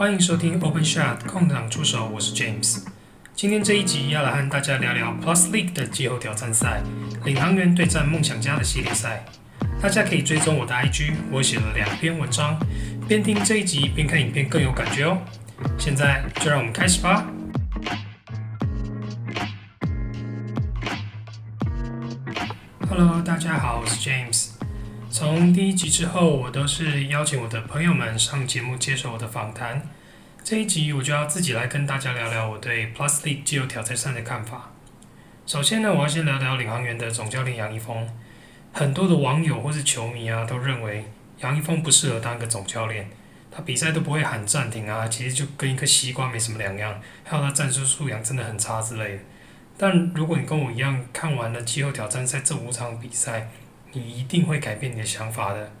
欢迎收听 Open Shot 空档出手，我是 James。今天这一集要来和大家聊聊 Plus League 的季后挑战赛，领航员对战梦想家的系列赛。大家可以追踪我的 IG，我写了两篇文章，边听这一集边看影片更有感觉哦。现在就让我们开始吧。Hello，大家好，我是 James。从第一集之后，我都是邀请我的朋友们上节目接受我的访谈。这一集我就要自己来跟大家聊聊我对 Plus League 季后挑战赛的看法。首先呢，我要先聊聊领航员的总教练杨一峰。很多的网友或是球迷啊，都认为杨一峰不适合当个总教练。他比赛都不会喊暂停啊，其实就跟一颗西瓜没什么两样。还有他战术素养真的很差之类的。但如果你跟我一样看完了季后挑战赛这五场比赛，你一定会改变你的想法的。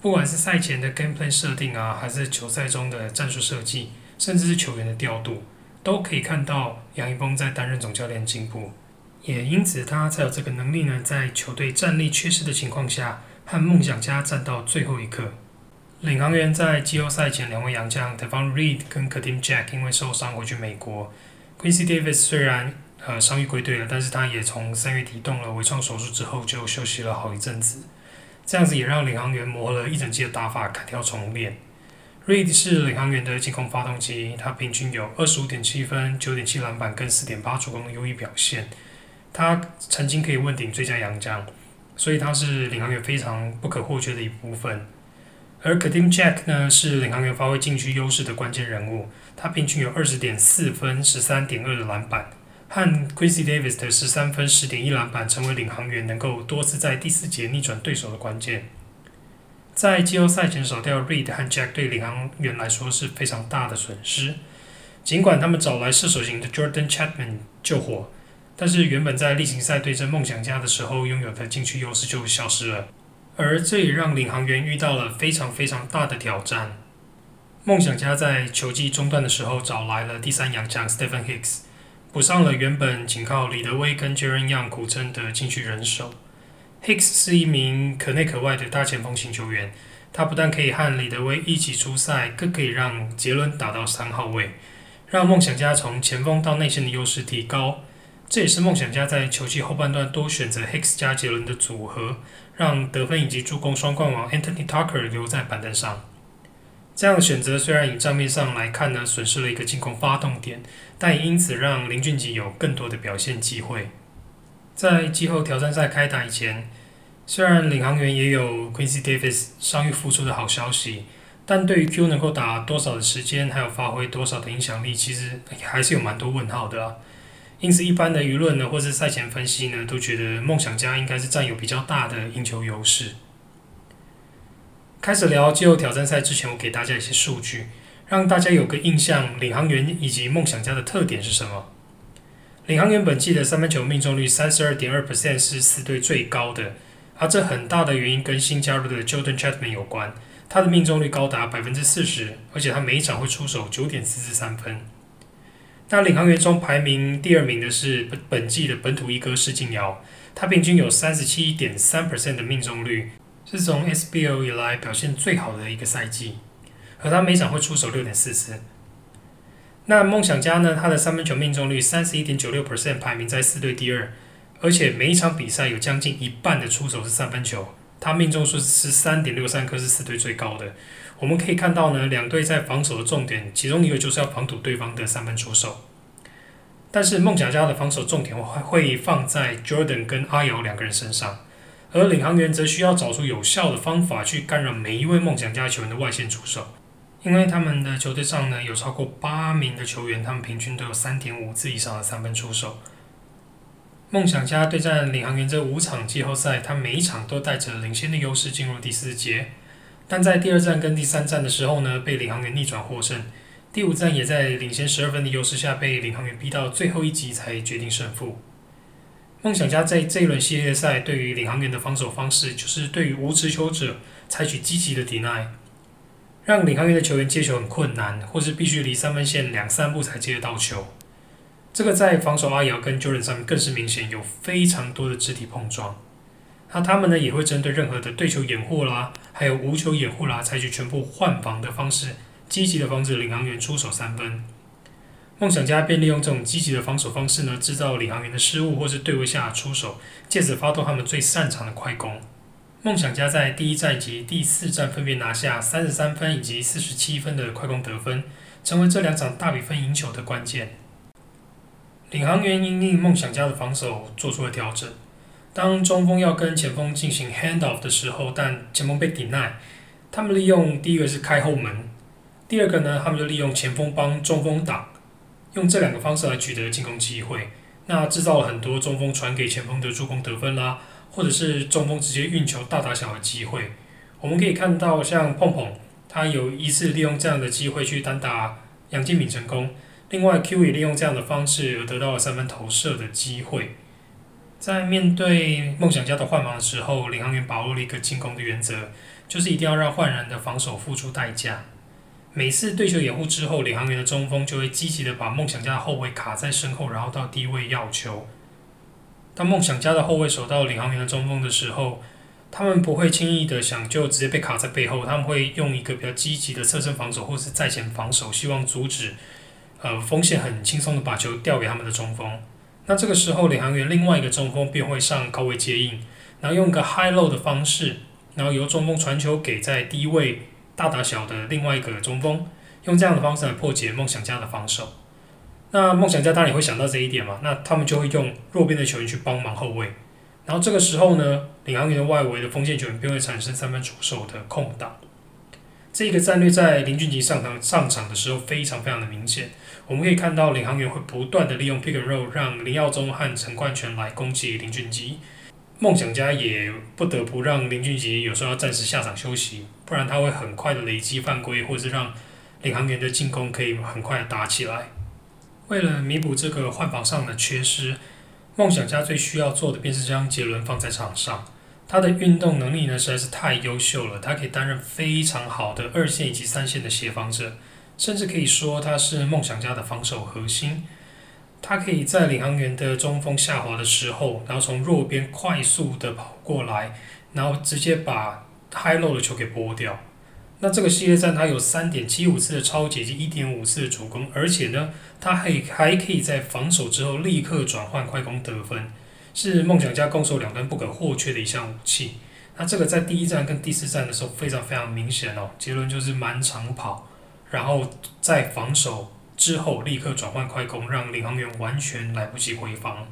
不管是赛前的 game plan 设定啊，还是球赛中的战术设计，甚至是球员的调度，都可以看到杨一峰在担任总教练进步。也因此，他才有这个能力呢，在球队战力缺失的情况下，和梦想家战到最后一刻。领航员在季后赛前两位洋将 Devon Reed 跟 Kadeem Jack 因为受伤回去美国。Quincy Davis 虽然呃伤愈归队了，但是他也从三月底动了微创手术之后就休息了好一阵子。这样子也让领航员磨了一整季的打法，砍掉重练。Reed 是领航员的进攻发动机，他平均有二十五点七分、九点七篮板跟四点八助攻的优异表现。他曾经可以问鼎最佳洋将，所以他是领航员非常不可或缺的一部分。而 Kadeem Jack 呢，是领航员发挥禁区优势的关键人物，他平均有二十点四分、十三点二的篮板。和 Quincy Davis 的十三分、十点一篮板，成为领航员能够多次在第四节逆转对手的关键。在季后赛前少掉 Reed 和 Jack 对领航员来说是非常大的损失。尽管他们找来射手型的 Jordan Chapman 救火，但是原本在例行赛对阵梦想家的时候拥有的禁区优势就消失了。而这也让领航员遇到了非常非常大的挑战。梦想家在球季中段的时候找来了第三洋将 Stephen Hicks。补上了原本仅靠李德威跟 Jaren Young 苦撑的禁区人手。Hicks 是一名可内可外的大前锋型球员，他不但可以和李德威一起出赛，更可以让杰伦打到三号位，让梦想家从前锋到内线的优势提高。这也是梦想家在球季后半段多选择 Hicks 加杰伦的组合，让得分以及助攻双冠王 Anthony Tucker 留在板凳上。这样的选择虽然以账面上来看呢，损失了一个进攻发动点，但也因此让林俊杰有更多的表现机会。在季后挑战赛开打以前，虽然领航员也有 Quincy Davis 伤愈复出的好消息，但对于 Q 能够打多少的时间，还有发挥多少的影响力，其实还是有蛮多问号的啊。因此，一般的舆论呢，或是赛前分析呢，都觉得梦想家应该是占有比较大的赢球优势。开始聊季后挑战赛之前，我给大家一些数据，让大家有个印象，领航员以及梦想家的特点是什么？领航员本季的三分球命中率三十二点二 percent 是四队最高的，而这很大的原因跟新加入的 Jordan Chatman 有关，他的命中率高达百分之四十，而且他每一场会出手九点四次三分。那领航员中排名第二名的是本本季的本土一哥施晋尧，他平均有三十七点三 percent 的命中率。是从 SBO 以来表现最好的一个赛季，和他每场会出手六点四次。那梦想家呢？他的三分球命中率三十一点九六 percent，排名在四队第二，而且每一场比赛有将近一半的出手是三分球，他命中数是三点六三颗，是四队最高的。我们可以看到呢，两队在防守的重点，其中一个就是要防堵对方的三分出手。但是梦想家的防守重点会会放在 Jordan 跟阿瑶两个人身上。而领航员则需要找出有效的方法去干扰每一位梦想家球员的外线出手，因为他们的球队上呢有超过八名的球员，他们平均都有三点五次以上的三分出手。梦想家对战领航员这五场季后赛，他每一场都带着领先的优势进入第四节，但在第二战跟第三战的时候呢，被领航员逆转获胜。第五战也在领先十二分的优势下，被领航员逼到最后一集才决定胜负。梦想家在这一轮系列赛对于领航员的防守方式，就是对于无持球者采取积极的 deny，让领航员的球员接球很困难，或是必须离三分线两三步才接得到球。这个在防守阿瑶跟 Jordan 上面更是明显，有非常多的肢体碰撞。那他们呢也会针对任何的对球掩护啦，还有无球掩护啦，采取全部换防的方式，积极的防止领航员出手三分。梦想家便利用这种积极的防守方式呢，制造领航员的失误或是对位下出手，借此发动他们最擅长的快攻。梦想家在第一战及第四战分别拿下三十三分以及四十七分的快攻得分，成为这两场大比分赢球的关键。领航员因应梦想家的防守做出了调整。当中锋要跟前锋进行 hand off 的时候，但前锋被 deny，他们利用第一个是开后门，第二个呢，他们就利用前锋帮中锋挡，用这两个方式来取得进攻机会。那制造了很多中锋传给前锋的助攻得分啦，或者是中锋直接运球大打小的机会。我们可以看到，像碰碰，他有一次利用这样的机会去单打杨建敏成功，另外 Q 也利用这样的方式而得到了三分投射的机会。在面对梦想家的换防的时候，领航员把握了一个进攻的原则，就是一定要让换人的防守付出代价。每次对球掩护之后，领航员的中锋就会积极的把梦想家的后卫卡在身后，然后到低位要球。当梦想家的后卫守到领航员的中锋的时候，他们不会轻易的想就直接被卡在背后，他们会用一个比较积极的侧身防守或是在前防守，希望阻止呃风险很轻松的把球调给他们的中锋。那这个时候，领航员另外一个中锋便会上高位接应，然后用一个 high low 的方式，然后由中锋传球给在低位大打小的另外一个中锋，用这样的方式来破解梦想家的防守。那梦想家当然也会想到这一点嘛，那他们就会用弱边的球员去帮忙后卫，然后这个时候呢，领航员的外围的锋线球员便会产生三分出手的空档。这个战略在林俊杰上场上场的时候非常非常的明显。我们可以看到领航员会不断的利用 pick and roll，让林耀宗和陈冠全来攻击林俊杰。梦想家也不得不让林俊杰有时候要暂时下场休息，不然他会很快的累积犯规，或是让领航员的进攻可以很快的打起来。为了弥补这个换防上的缺失，梦想家最需要做的便是将杰伦放在场上。他的运动能力呢实在是太优秀了，他可以担任非常好的二线以及三线的协防者，甚至可以说他是梦想家的防守核心。他可以在领航员的中锋下滑的时候，然后从弱边快速的跑过来，然后直接把 high low 的球给拨掉。那这个系列战它有三点七五次的超解及一点五次的主攻，而且呢，它还还可以在防守之后立刻转换快攻得分。是梦想家攻守两端不可或缺的一项武器。那这个在第一站跟第四站的时候非常非常明显哦。结论就是满场跑，然后在防守之后立刻转换快攻，让领航员完全来不及回防。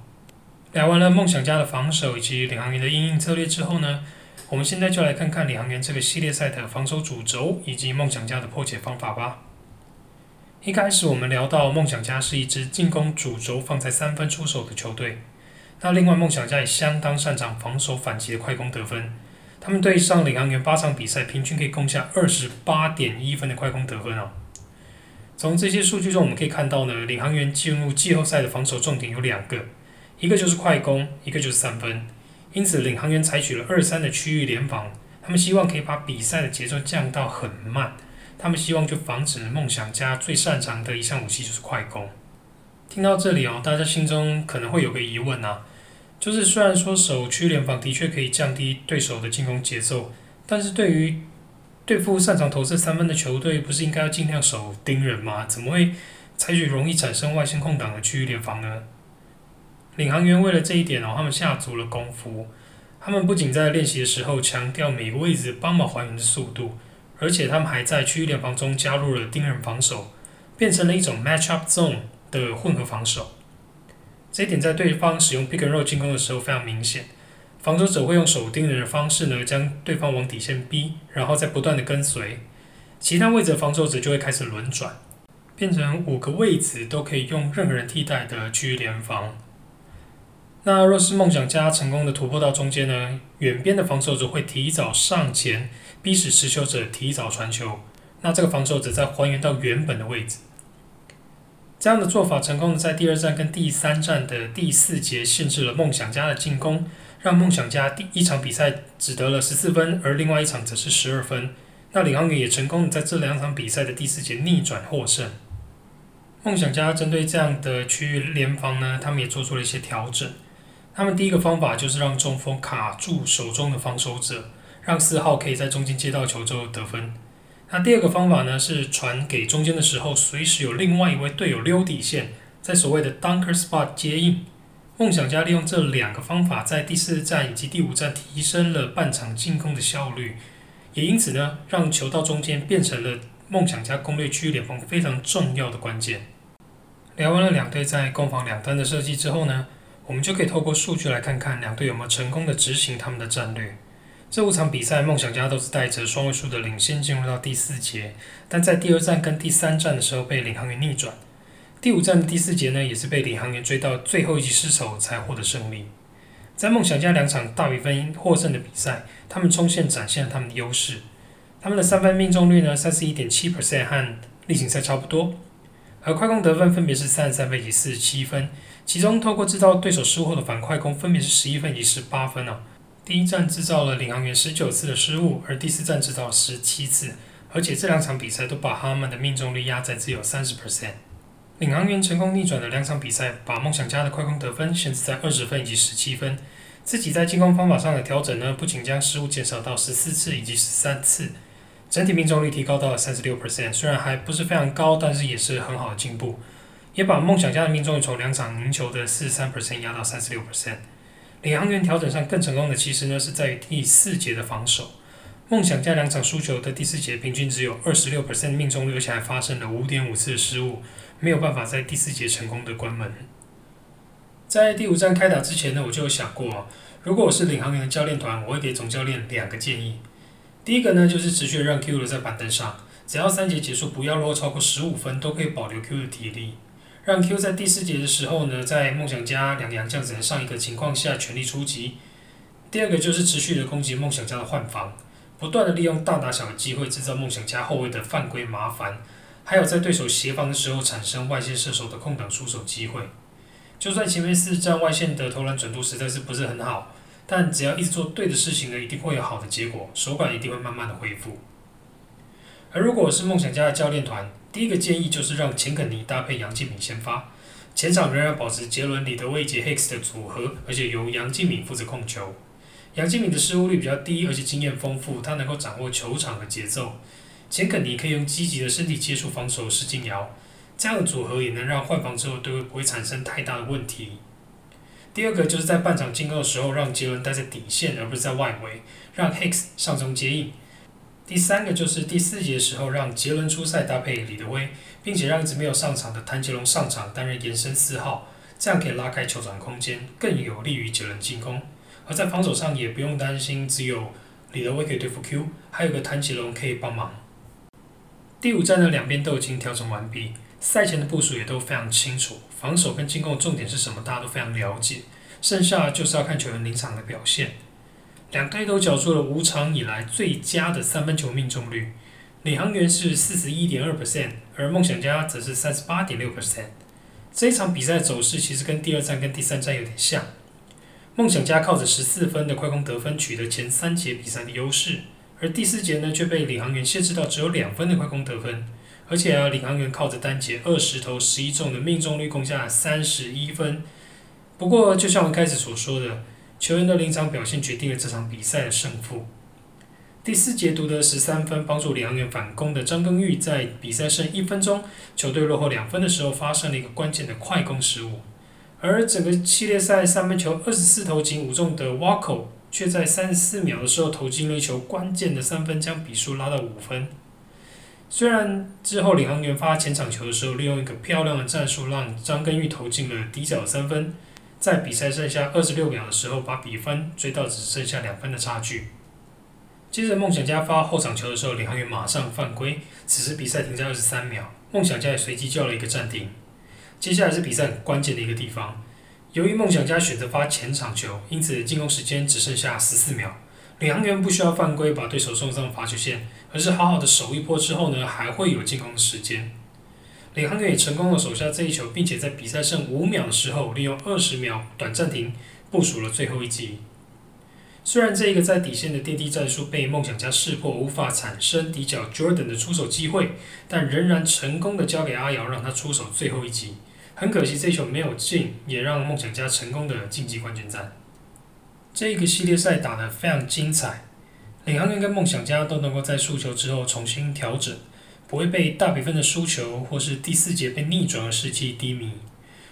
聊完了梦想家的防守以及领航员的应应策略之后呢，我们现在就来看看领航员这个系列赛的防守主轴以及梦想家的破解方法吧。一开始我们聊到梦想家是一支进攻主轴放在三分出手的球队。那另外，梦想家也相当擅长防守反击的快攻得分。他们对上领航员八场比赛，平均可以攻下二十八点一分的快攻得分哦。从这些数据中，我们可以看到呢，领航员进入季后赛的防守重点有两个，一个就是快攻，一个就是三分。因此，领航员采取了二三的区域联防，他们希望可以把比赛的节奏降到很慢。他们希望就防止梦想家最擅长的一项武器就是快攻。听到这里哦，大家心中可能会有个疑问啊。就是虽然说守区联防的确可以降低对手的进攻节奏，但是对于对付擅长投射三分的球队，不是应该要尽量守盯人吗？怎么会采取容易产生外线空档的区域联防呢？领航员为了这一点哦，他们下足了功夫。他们不仅在练习的时候强调每个位置帮忙还原的速度，而且他们还在区域联防中加入了盯人防守，变成了一种 match up zone 的混合防守。这一点在对方使用 pick and roll 进攻的时候非常明显，防守者会用手盯人的方式呢，将对方往底线逼，然后再不断的跟随，其他位置的防守者就会开始轮转，变成五个位置都可以用任何人替代的区域联防。那若是梦想家成功的突破到中间呢，远边的防守者会提早上前，逼使持球者提早传球，那这个防守者再还原到原本的位置。这样的做法成功的在第二站跟第三站的第四节限制了梦想家的进攻，让梦想家第一场比赛只得了十四分，而另外一场则是十二分。那领航员也成功的在这两场比赛的第四节逆转获胜。梦想家针对这样的区域联防呢，他们也做出了一些调整。他们第一个方法就是让中锋卡住手中的防守者，让四号可以在中间接到球之后得分。那第二个方法呢，是传给中间的时候，随时有另外一位队友溜底线，在所谓的 dunker spot 接应。梦想家利用这两个方法，在第四站以及第五站提升了半场进攻的效率，也因此呢，让球到中间变成了梦想家攻略区域联盟非常重要的关键。聊完了两队在攻防两端的设计之后呢，我们就可以透过数据来看看两队有没有成功的执行他们的战略。这五场比赛，梦想家都是带着双位数的领先进入到第四节，但在第二战跟第三战的时候被领航员逆转。第五战的第四节呢，也是被领航员追到最后一击失手才获得胜利。在梦想家两场大比分获胜的比赛，他们冲线展现了他们的优势。他们的三分命中率呢，三十一点七 percent 和例行赛差不多，而快攻得分分别是三十三分以及四十七分，其中透过制造对手失误后的反快攻分别是十一分以及十八分哦。第一站制造了领航员十九次的失误，而第四站制造十七次，而且这两场比赛都把他们的命中率压在只有三十 percent。领航员成功逆转的两场比赛，把梦想家的快攻得分限制在二十分以及十七分。自己在进攻方法上的调整呢，不仅将失误减少到十四次以及十三次，整体命中率提高到了三十六 percent。虽然还不是非常高，但是也是很好的进步，也把梦想家的命中率从两场赢球的四十三 percent 压到三十六 percent。领航员调整上更成功的，其实呢是在于第四节的防守。梦想家两场输球的第四节，平均只有二十六 percent 命中率，而且还发生了五点五次的失误，没有办法在第四节成功的关门。在第五站开打之前呢，我就有想过，如果我是领航员的教练团，我会给总教练两个建议。第一个呢，就是持续让 Q 留在板凳上，只要三节结束不要落后超过十五分，都可以保留 Q 的体力。让 Q 在第四节的时候呢，在梦想家两洋将只能上一个情况下全力出击。第二个就是持续的攻击梦想家的换防，不断的利用大打小的机会制造梦想家后卫的犯规麻烦，还有在对手协防的时候产生外线射手的空档出手机会。就算前面四站外线的投篮准度实在是不是很好，但只要一直做对的事情呢，一定会有好的结果，手感一定会慢慢的恢复。而如果是梦想家的教练团，第一个建议就是让钱肯尼搭配杨敬敏先发，前场仍然保持杰伦、李德威及 Hicks 的组合，而且由杨敬敏负责控球。杨敬敏的失误率比较低，而且经验丰富，他能够掌握球场的节奏。钱肯尼可以用积极的身体接触防守施金瑶，这样的组合也能让换防之后对位不会产生太大的问题。第二个就是在半场进攻的时候，让杰伦待在底线而不是在外围，让 Hicks 上中接应。第三个就是第四节的时候，让杰伦出赛搭配李德威，并且让一直没有上场的谭杰龙上场担任延伸四号，这样可以拉开球场空间，更有利于杰伦进攻。而在防守上也不用担心，只有李德威可以对付 Q，还有个谭杰龙可以帮忙。第五站的两边都已经调整完毕，赛前的部署也都非常清楚，防守跟进攻的重点是什么，大家都非常了解，剩下就是要看球员临场的表现。两队都缴出了五场以来最佳的三分球命中率，领航员是四十一点二 percent，而梦想家则是三十八点六 percent。这一场比赛走势其实跟第二战跟第三战有点像，梦想家靠着十四分的快攻得分取得前三节比赛的优势，而第四节呢却被领航员限制到只有两分的快攻得分，而且啊领航员靠着单节二十投十一中的命中率攻下三十一分。不过就像我开始所说的。球员的临场表现决定了这场比赛的胜负。第四节独得十三分，帮助领航员反攻的张根玉，在比赛剩一分钟，球队落后两分的时候，发生了一个关键的快攻失误。而整个系列赛三分球二十四投仅五中的 Wako，却在三十四秒的时候投进了一球关键的三分，将比数拉到五分。虽然之后领航员发前场球的时候，利用一个漂亮的战术，让张根玉投进了底角三分。在比赛剩下二十六秒的时候，把比分追到只剩下两分的差距。接着梦想家发后场球的时候，领航员马上犯规，此时比赛停在二十三秒，梦想家也随即叫了一个暂停。接下来是比赛关键的一个地方，由于梦想家选择发前场球，因此进攻时间只剩下十四秒。领航员不需要犯规把对手送上罚球线，而是好好的守一波之后呢，还会有进攻时间。领航员也成功的守下这一球，并且在比赛剩五秒的时候，利用二十秒短暂停部署了最后一击。虽然这一个在底线的电梯战术被梦想家识破，无法产生底角 Jordan 的出手机会，但仍然成功的交给阿瑶，让他出手最后一击。很可惜这一球没有进，也让梦想家成功的晋级冠军战。这个系列赛打得非常精彩。领航员跟梦想家都能够在输球之后重新调整，不会被大比分的输球或是第四节被逆转而士气低迷。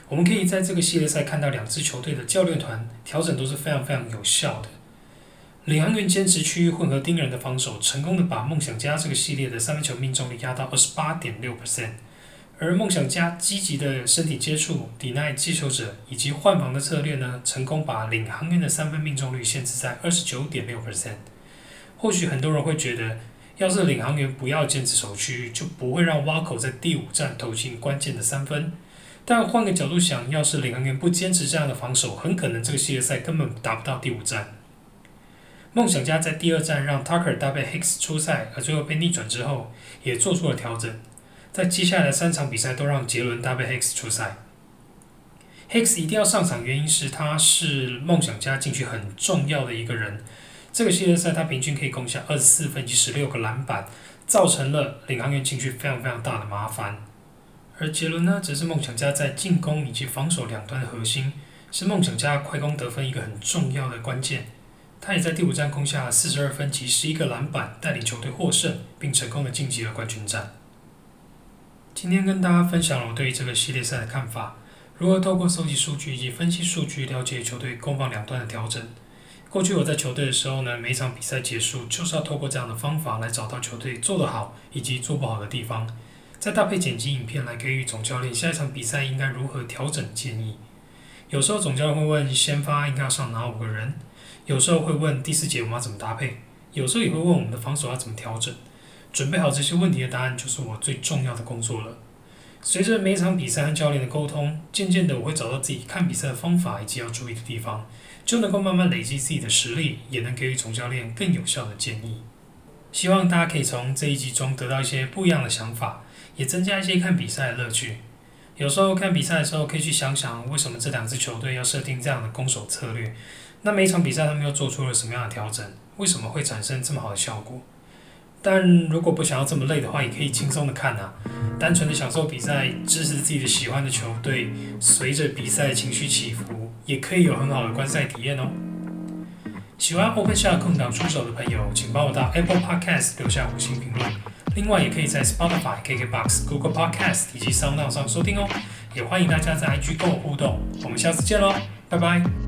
我们可以在这个系列赛看到两支球队的教练团调整都是非常非常有效的。领航员坚持区域混合盯人的防守，成功的把梦想家这个系列的三分球命中率压到二十八点六 percent。而梦想家积极的身体接触、抵耐接球者以及换防的策略呢，成功把领航员的三分命中率限制在二十九点六 percent。或许很多人会觉得，要是领航员不要坚持守区，就不会让挖口在第五站投进关键的三分。但换个角度想，要是领航员不坚持这样的防守，很可能这个系列赛根本达不到第五站。梦想家在第二站让 Tucker 搭配 Hicks 出赛，而最后被逆转之后，也做出了调整。在接下来的三场比赛都让杰伦搭配 Hicks 出赛。Hicks 一定要上场，原因是他是梦想家进去很重要的一个人。这个系列赛他平均可以攻下二十四分及十六个篮板，造成了领航员进去非常非常大的麻烦。而杰伦呢，则是梦想家在进攻以及防守两端的核心，是梦想家快攻得分一个很重要的关键。他也在第五战攻下四十二分及十一个篮板，带领球队获胜，并成功的晋级了冠军战。今天跟大家分享了我对于这个系列赛的看法，如何透过收集数据以及分析数据，了解球队攻防两端的调整。过去我在球队的时候呢，每场比赛结束就是要透过这样的方法来找到球队做得好以及做不好的地方，再搭配剪辑影片来给予总教练下一场比赛应该如何调整建议。有时候总教练会问先发应该要上哪五个人，有时候会问第四节我们要怎么搭配，有时候也会问我们的防守要怎么调整。准备好这些问题的答案，就是我最重要的工作了。随着每一场比赛和教练的沟通，渐渐的我会找到自己看比赛的方法以及要注意的地方，就能够慢慢累积自己的实力，也能给予总教练更有效的建议。希望大家可以从这一集中得到一些不一样的想法，也增加一些看比赛的乐趣。有时候看比赛的时候，可以去想想为什么这两支球队要设定这样的攻守策略，那每一场比赛他们又做出了什么样的调整，为什么会产生这么好的效果？但如果不想要这么累的话，也可以轻松的看啊，单纯的享受比赛，支持自己的喜欢的球队，随着比赛情绪起伏，也可以有很好的观赛体验哦。喜欢 Open Shot 空档出手的朋友，请帮我到 Apple Podcast 留下五星评论。另外，也可以在 Spotify、KKBox、Google Podcast 以及 Sound 上收听哦。也欢迎大家在 IG 跟我互动。我们下次见喽，拜拜。